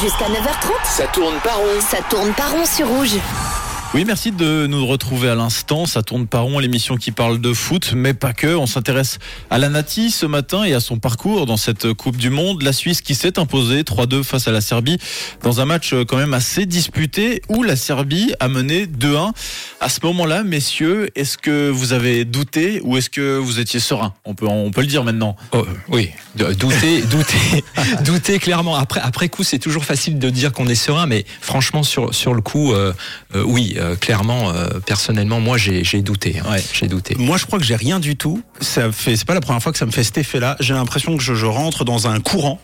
Jusqu'à 9h30, Ça tourne pas rond. ça tourne pas rond sur rouge. Oui, merci de nous retrouver à l'instant. Ça tourne pas rond, l'émission qui parle de foot, mais pas que. On s'intéresse à la Nati ce matin et à son parcours dans cette Coupe du Monde. La Suisse qui s'est imposée 3-2 face à la Serbie dans un match quand même assez disputé où la Serbie a mené 2-1. À ce moment-là, messieurs, est-ce que vous avez douté ou est-ce que vous étiez serein? On peut, on peut le dire maintenant. Oh, oui, douter, douter, douter clairement. Après, après coup, c'est toujours facile de dire qu'on est serein, mais franchement, sur, sur le coup, euh, euh, oui, euh, clairement, euh, personnellement, moi, j'ai j'ai douté. hein. Ouais. J'ai douté. Moi, je crois que j'ai rien du tout. Ça fait, c'est pas la première fois que ça me fait cet effet-là. J'ai l'impression que je, je rentre dans un courant.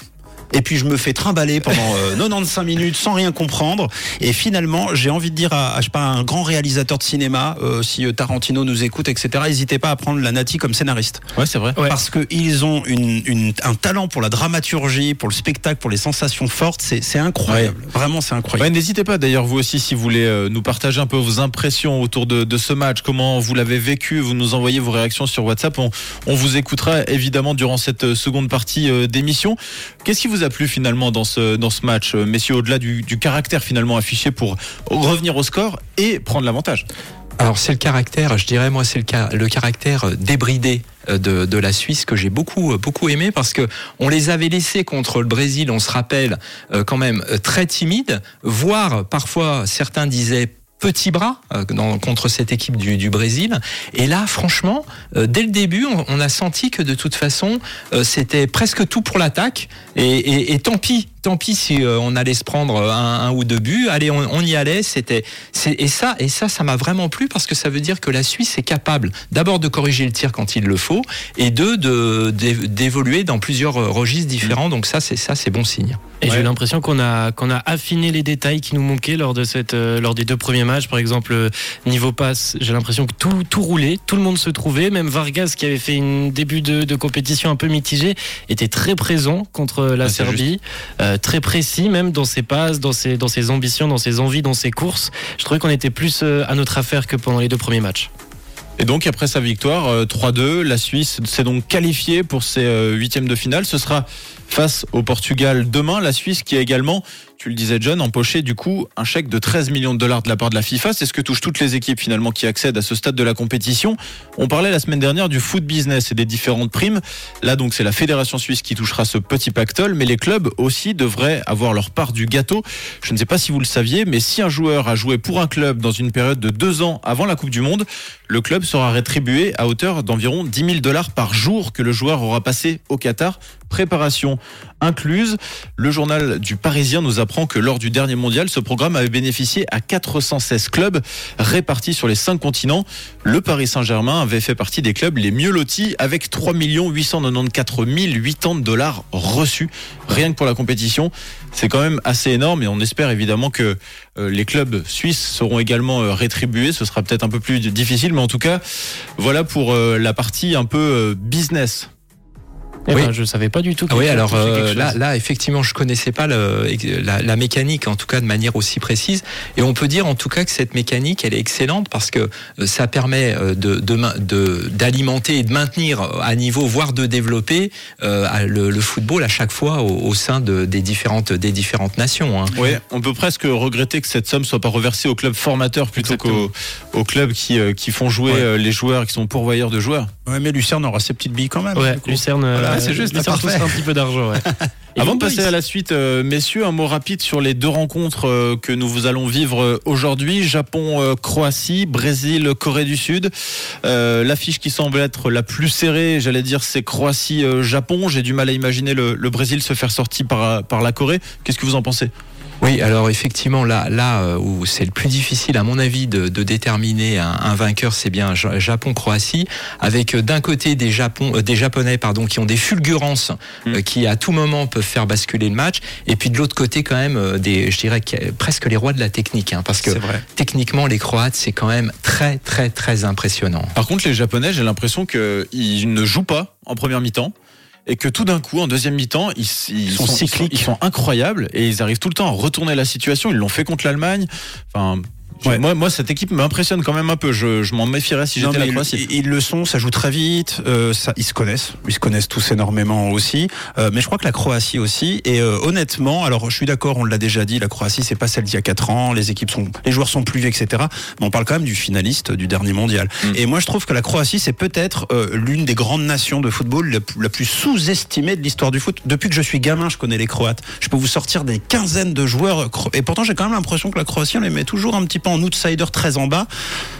Et puis je me fais trimballer pendant euh, 95 minutes sans rien comprendre. Et finalement, j'ai envie de dire à, à, je sais pas, un grand réalisateur de cinéma, euh, si euh, Tarantino nous écoute, etc. N'hésitez pas à prendre la Nati comme scénariste, Ouais, c'est vrai. parce que ils ont une, une- un talent pour la dramaturgie, pour le spectacle, pour les sensations fortes. C'est c'est incroyable. Vraiment, c'est incroyable. Ouais, N'hésitez pas d'ailleurs vous aussi si vous voulez euh, nous partager un peu vos impressions autour de, de ce match, comment vous l'avez vécu, vous nous envoyez vos réactions sur WhatsApp, on, on vous écoutera évidemment durant cette euh, seconde partie euh, d'émission. Qu'est-ce qui vous a plu finalement dans ce, dans ce match, euh, messieurs, au-delà du, du caractère finalement affiché pour revenir au score et prendre l'avantage. Alors c'est le caractère, je dirais moi c'est le, le caractère euh, débridé euh, de, la Suisse que j'ai beaucoup beaucoup aimé parce que on les avait laissés contre le Brésil, on se rappelle quand même très timides, voire parfois certains disaient petit bras euh, contre cette équipe du, Brésil. Et là, franchement, euh, dès le début, on, a senti que de toute façon, euh, c'était presque tout pour l'attaque. Et tant pis, tant pis si euh, on allait se prendre un, un ou deux buts. Allez, on, on y allait. C'était et ça et ça, ça m'a vraiment plu parce que ça veut dire que la Suisse est capable d'abord de corriger le tir quand il le faut et deux de d'é- d'évoluer dans plusieurs euh, registres différents. Donc ça, c'est ça, c'est bon signe. Et j'ai Ouais. eu l'impression qu'on a qu'on a affiné les détails qui nous manquaient lors de cette euh, lors des deux premiers matchs. Par exemple, euh, niveau passe, j'ai l'impression que tout tout roulait, tout le monde se trouvait. Même Vargas, qui avait fait une début de, de compétition un peu mitigé, était très présent contre la Ah, Serbie, euh, très précis même dans ses passes, dans ses dans ses ambitions, dans ses envies, dans ses courses. Je trouvais qu'on était plus euh, à notre affaire que pendant les deux premiers matchs. Et donc après sa victoire euh, 3-2, la Suisse s'est donc qualifiée pour ses euh, huitièmes de finale. Ce sera face au Portugal demain. La Suisse qui a également, tu le disais John, empoché du coup un chèque de 13 millions de dollars de la part de la FIFA. C'est ce que touchent toutes les équipes finalement qui accèdent à ce stade de la compétition. On parlait la semaine dernière du foot business et des différentes primes. Là donc c'est la fédération suisse qui touchera ce petit pactole, mais les clubs aussi devraient avoir leur part du gâteau. Je ne sais pas si vous le saviez, mais si un joueur a joué pour un club dans une période de deux ans avant la Coupe du Monde, le club sera rétribué à hauteur d'environ 10 000 dollars par jour que le joueur aura passé au Qatar. Préparation incluse. Le journal du Parisien nous apprend que lors du dernier mondial, ce programme avait bénéficié à 416 clubs répartis sur les cinq continents. Le Paris Saint-Germain avait fait partie des clubs les mieux lotis avec 3 894 080 dollars reçus rien que pour la compétition. C'est quand même assez énorme et on espère évidemment que euh, les clubs suisses seront également euh, rétribués. Ce sera peut-être un peu plus difficile, mais en tout cas, voilà pour euh, la partie un peu business. Eh Oui. ben, je savais pas du tout. Ah oui, alors euh, là, là, effectivement, je connaissais pas le- la, la mécanique, en tout cas de manière aussi précise. Et on peut dire, en tout cas, que cette mécanique, elle est excellente parce que euh, ça permet euh, de de main- de- d'alimenter et de maintenir à niveau, voire de développer euh, le, le football à chaque fois au, au sein de, des différentes des différentes nations. hein. Ouais, on peut presque regretter que cette somme soit pas reversée aux clubs formateurs plutôt qu'aux aux clubs qui, qui font jouer Ouais. les joueurs, qui sont pourvoyeurs de joueurs. Ouais, mais Lucerne aura ses petites billes quand même. Ouais. Lucerne, Voilà, euh, c'est juste, Lucerne un petit peu d'argent. Ouais. Avant de passer à la suite, euh, messieurs, un mot rapide sur les deux rencontres euh, que nous vous allons vivre euh, aujourd'hui. Japon-Croatie, Brésil-Corée du Sud. Euh, L'affiche qui semble être la plus serrée, j'allais dire, c'est Croatie-Japon. J'ai du mal à imaginer le, le Brésil se faire sortir par, par la Corée. Qu'est-ce que vous en pensez? Oui, alors effectivement, là, là euh, où c'est le plus difficile, à mon avis, de, de déterminer un, un vainqueur, c'est bien Ja- Japon-Croatie, avec euh, d'un côté des, Japon, euh, des Japonais pardon, qui ont des fulgurances, euh, qui à tout moment peuvent faire basculer le match, et puis de l'autre côté quand même, des, je dirais que- presque les rois de la technique, hein, parce que vrai. techniquement, les Croates, c'est quand même très, très, très impressionnant. Par contre, les Japonais, j'ai l'impression qu'ils ne jouent pas en première mi-temps. Et que tout d'un coup, en deuxième mi-temps, ils, ils sont cycliques. Ils sont incroyables et ils arrivent tout le temps à retourner la situation. Ils l'ont fait contre l'Allemagne. Enfin, Ouais. Moi, moi, cette équipe m'impressionne quand même un peu. Je, je m'en méfierais si j'étais la Croatie. ils, ils le sont, ça joue très vite, euh, ça, ils se connaissent, ils se connaissent tous énormément aussi. Euh, mais je crois que la Croatie aussi. Et euh, honnêtement, alors je suis d'accord, on l'a déjà dit, la Croatie c'est pas celle d'il y a 4 ans, les équipes sont, les joueurs sont plus vieux, etc. Mais on parle quand même du finaliste du dernier mondial. Mm. Et moi je trouve que la Croatie c'est peut-être euh, l'une des grandes nations de football la, plus- la plus sous-estimée de l'histoire du foot. Depuis que je suis gamin, je connais les Croates. Je peux vous sortir des quinzaines de joueurs. Et pourtant j'ai quand même l'impression que la Croatie on les met toujours un petit peu en outsider très en bas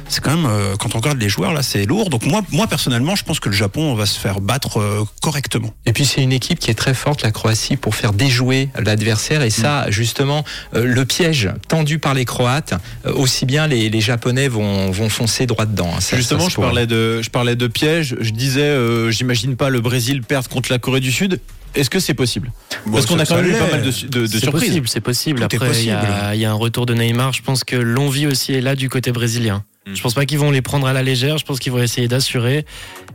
c'est quand même euh, quand on regarde les joueurs là c'est lourd donc moi moi personnellement je pense que le Japon va se faire battre euh, correctement Et puis c'est une équipe qui est très forte, la Croatie, pour faire déjouer l'adversaire. Et ça, justement, euh, le piège tendu par les Croates, euh, aussi bien les, les Japonais vont, vont foncer droit dedans. hein. Ça- Justement, ça je parlais de, je parlais de piège. Je disais, euh, j'imagine pas le Brésil perdre contre la Corée du Sud. Est-ce que c'est possible? Parce qu'on a quand même eu pas mal de, de, de C'est surprises. possible, c'est possible. Tout Après, il y, y a un retour de Neymar. Je pense que l'envie aussi est là du côté brésilien. Mm. Je pense pas qu'ils vont les prendre à la légère. Je pense qu'ils vont essayer d'assurer.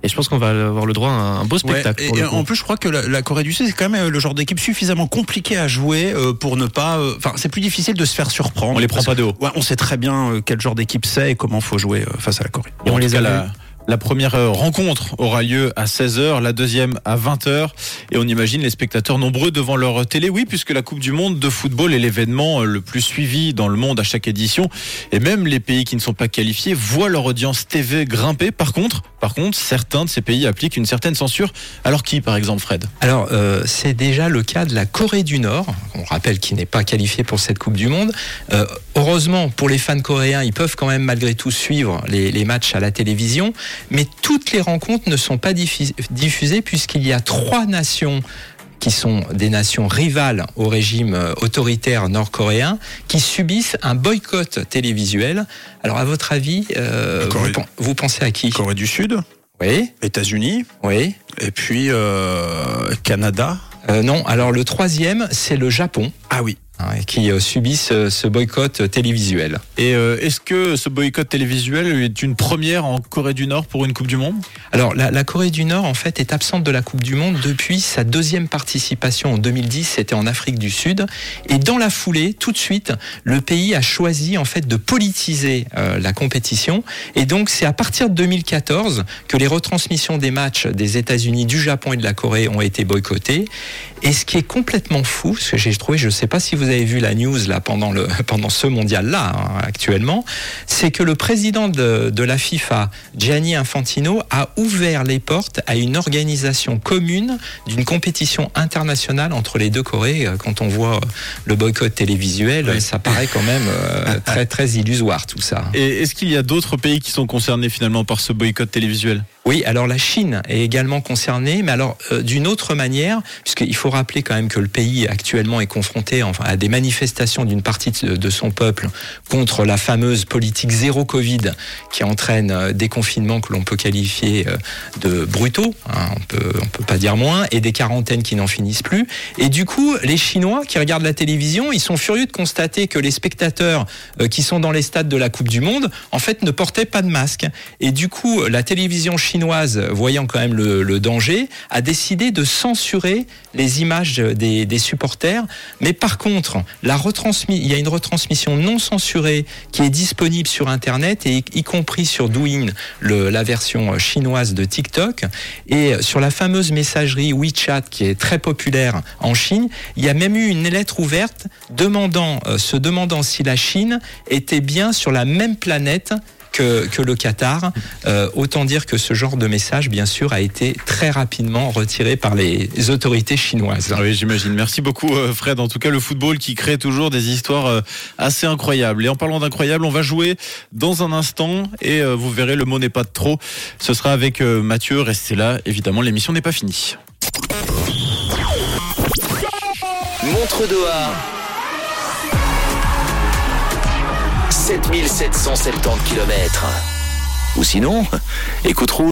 Et je pense qu'on va avoir le droit à un beau spectacle. Ouais, pour et en plus je crois que la, la Corée du Sud c'est quand même euh, le genre d'équipe suffisamment compliqué à jouer euh, pour ne pas euh, enfin c'est plus difficile de se faire surprendre On les prend pas de haut. ouais, on sait très bien quel genre d'équipe c'est et comment faut jouer face à la Corée Et on on les a la, la première euh, rencontre aura lieu à 16h, la deuxième à 20h. Et on imagine les spectateurs nombreux devant leur télé. Oui, puisque la Coupe du Monde de football est l'événement euh, le plus suivi dans le monde à chaque édition. Et même les pays qui ne sont pas qualifiés voient leur audience TV grimper. Par contre, par contre, certains de ces pays appliquent une certaine censure. Alors qui, par exemple, Fred? Alors, euh, c'est déjà le cas de la Corée du Nord. On rappelle qu'il n'est pas qualifié pour cette Coupe du Monde. Euh, heureusement, pour les fans coréens, ils peuvent quand même malgré tout suivre les, les matchs à la télévision. Mais toutes les rencontres ne sont pas diffus- diffusées puisqu'il y a trois nations qui sont des nations rivales au régime euh, autoritaire nord-coréen, qui subissent un boycott télévisuel. Alors, à votre avis, euh, Corée- vous, pen- vous pensez à qui? Corée du Sud Oui, États-Unis oui. et puis euh, Canada Euh, non, alors le troisième, c'est le Japon. ah oui hein, qui euh, subissent euh, ce boycott euh, télévisuel. Et euh, est-ce que ce boycott télévisuel est une première en Corée du Nord pour une Coupe du Monde? Alors la, la Corée du Nord en fait est absente de la Coupe du Monde depuis sa deuxième participation en 2010, c'était en Afrique du Sud. Et dans la foulée tout de suite le pays a choisi en fait de politiser euh, la compétition. Et donc c'est à partir de 2014 que les retransmissions des matchs des États-Unis, du Japon et de la Corée ont été boycottées. Et ce qui est complètement fou, ce que j'ai trouvé, je ne sais pas si vous avez vu la news là pendant le pendant ce mondial là actuellement, c'est que le président de, de la FIFA, Gianni Infantino, a ouvert les portes à une organisation commune d'une compétition internationale entre les deux Corées. Euh, Quand on voit euh, le boycott télévisuel, Oui. ça paraît quand même euh, très très illusoire tout ça. Et est-ce qu'il y a d'autres pays qui sont concernés finalement par ce boycott télévisuel? Oui, alors la Chine est également concernée, mais alors euh, d'une autre manière, puisqu'il faut rappeler quand même que le pays actuellement est confronté à des manifestations d'une partie de, son peuple contre la fameuse politique zéro Covid qui entraîne euh, des confinements que l'on peut qualifier euh, de brutaux, hein, on peut on peut pas dire moins, et des quarantaines qui n'en finissent plus. Et du coup, les Chinois qui regardent la télévision, ils sont furieux de constater que les spectateurs qui sont dans les stades de la Coupe du Monde, en fait, ne portaient pas de masque. Et du coup, la télévision chinoise, voyant quand même le, danger, a décidé de censurer les images des, supporters. Mais par contre, la il y a une retransmission non censurée qui est disponible sur Internet et y, compris sur Douyin, la version chinoise de TikTok. Et sur la fameuse messagerie WeChat qui est très populaire en Chine, il y a même eu une lettre ouverte demandant, euh, se demandant si la Chine était bien sur la même planète que, que le Qatar. Euh, autant dire que ce genre de message, bien sûr, a été très rapidement retiré par les autorités chinoises. Ah oui, j'imagine. Merci beaucoup, euh, Fred. En tout cas, le football qui crée toujours des histoires euh, assez incroyables. Et en parlant d'incroyables, on va jouer dans un instant et vous verrez, le mot n'est pas de trop. Ce sera avec Mathieu. Restez là. Évidemment, l'émission n'est pas finie. Montre Doha. 7770 km. Ou sinon, écoute.